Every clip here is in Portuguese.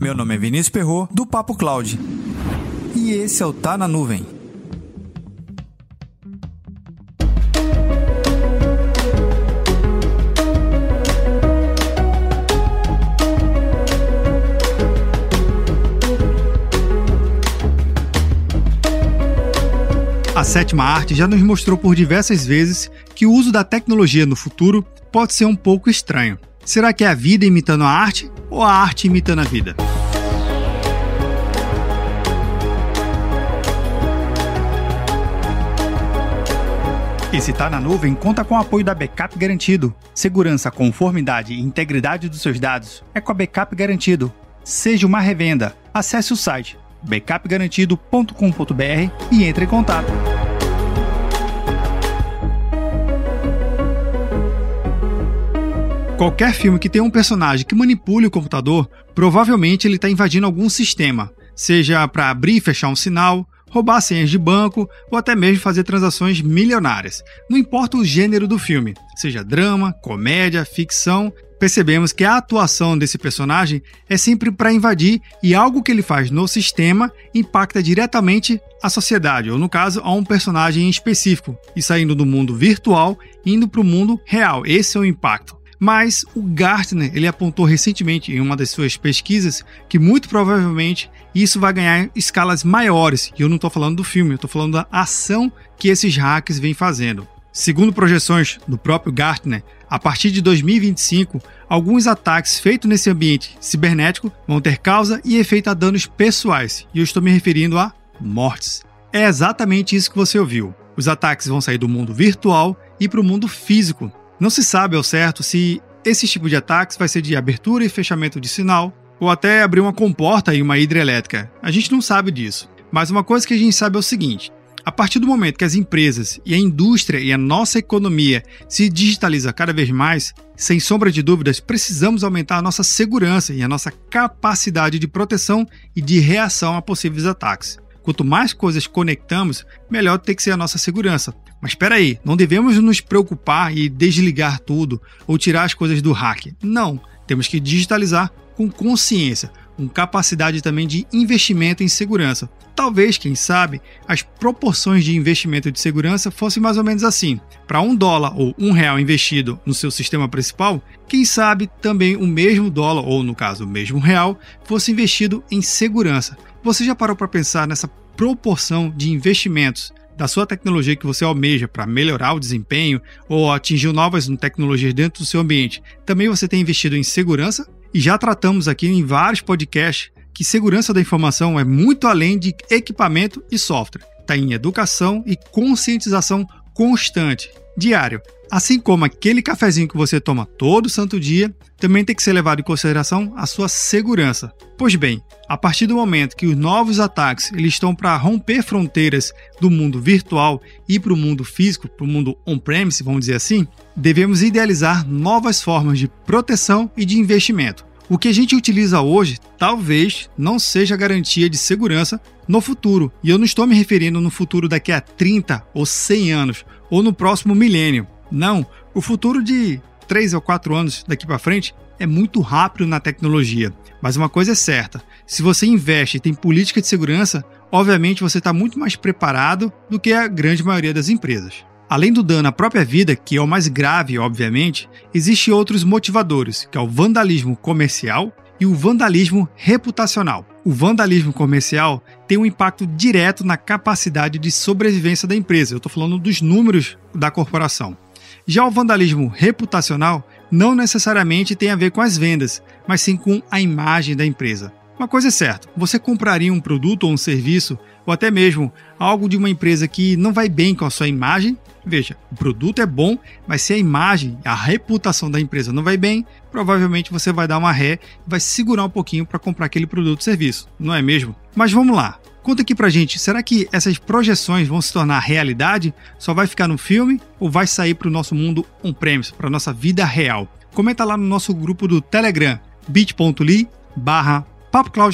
Meu nome é Vinícius Perro do Papo Cloud. E esse é o Tá na Nuvem. A sétima arte já nos mostrou por diversas vezes que o uso da tecnologia no futuro pode ser um pouco estranho. Será que é a vida imitando a arte ou a arte imitando a vida? Esse Tá na Nuvem conta com o apoio da Backup Garantido. Segurança, conformidade e integridade dos seus dados é com a Backup Garantido. Seja uma revenda. Acesse o site backupgarantido.com.br e entre em contato. Qualquer filme que tenha um personagem que manipule o computador, provavelmente ele está invadindo algum sistema, seja para abrir e fechar um sinal, roubar senhas de banco ou até mesmo fazer transações milionárias. Não importa o gênero do filme, seja drama, comédia, ficção, percebemos que a atuação desse personagem é sempre para invadir e algo que ele faz no sistema impacta diretamente a sociedade, ou no caso, a um personagem em específico, e saindo do mundo virtual indo para o mundo real. Esse é o impacto. Mas o Gartner ele apontou recentemente em uma das suas pesquisas que muito provavelmente isso vai ganhar escalas maiores. E eu não estou falando do filme, eu estou falando da ação que esses hackers vêm fazendo. Segundo projeções do próprio Gartner, a partir de 2025, alguns ataques feitos nesse ambiente cibernético vão ter causa e efeito a danos pessoais, e eu estou me referindo a mortes. É exatamente isso que você ouviu. Os ataques vão sair do mundo virtual e para o mundo físico, não se sabe ao certo se esse tipo de ataques vai ser de abertura e fechamento de sinal, ou até abrir uma comporta em uma hidrelétrica. A gente não sabe disso. Mas uma coisa que a gente sabe é o seguinte: a partir do momento que as empresas e a indústria e a nossa economia se digitaliza cada vez mais, sem sombra de dúvidas, precisamos aumentar a nossa segurança e a nossa capacidade de proteção e de reação a possíveis ataques. Quanto mais coisas conectamos, melhor tem que ser a nossa segurança. Mas espera aí, não devemos nos preocupar e desligar tudo ou tirar as coisas do hack. Não, temos que digitalizar com consciência, com capacidade também de investimento em segurança. Talvez, quem sabe, as proporções de investimento de segurança fossem mais ou menos assim. Para um dólar ou um real investido no seu sistema principal, quem sabe também o mesmo dólar, ou no caso o mesmo real, fosse investido em segurança. Você já parou para pensar nessa proporção de investimentos da sua tecnologia que você almeja para melhorar o desempenho ou atingir novas tecnologias dentro do seu ambiente, também você tem investido em segurança. E já tratamos aqui em vários podcasts que segurança da informação é muito além de equipamento e software. Está em educação e conscientização constante, diário. Assim como aquele cafezinho que você toma todo santo dia, também tem que ser levado em consideração a sua segurança. Pois bem, a partir do momento que os novos ataques eles estão para romper fronteiras do mundo virtual e para o mundo físico, para o mundo on-premise, vamos dizer assim, devemos idealizar novas formas de proteção e de investimento. O que a gente utiliza hoje talvez não seja garantia de segurança no futuro, e eu não estou me referindo no futuro daqui a 30 ou 100 anos ou no próximo milênio. Não, o futuro de 3 ou 4 anos daqui para frente é muito rápido na tecnologia. Mas uma coisa é certa: se você investe e tem política de segurança, obviamente você está muito mais preparado do que a grande maioria das empresas. Além do dano à própria vida, que é o mais grave, obviamente, existem outros motivadores, que é o vandalismo comercial e o vandalismo reputacional. O vandalismo comercial tem um impacto direto na capacidade de sobrevivência da empresa. Eu estou falando dos números da corporação. Já o vandalismo reputacional não necessariamente tem a ver com as vendas, mas sim com a imagem da empresa. Uma coisa é certa: você compraria um produto ou um serviço, ou até mesmo algo de uma empresa que não vai bem com a sua imagem? Veja, o produto é bom, mas se a imagem, a reputação da empresa não vai bem, provavelmente você vai dar uma ré e vai segurar um pouquinho para comprar aquele produto ou serviço, não é mesmo? Mas vamos lá. Conta aqui pra gente, será que essas projeções vão se tornar realidade? Só vai ficar no filme ou vai sair para o nosso mundo on-premise, para nossa vida real? Comenta lá no nosso grupo do Telegram, bit.ly barra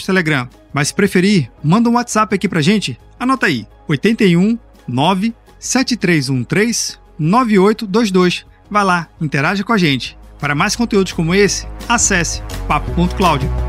Telegram. Mas se preferir, manda um WhatsApp aqui pra gente. Anota aí, 81 9 7313 9822. Vai lá, interaja com a gente. Para mais conteúdos como esse, acesse papo.cloud.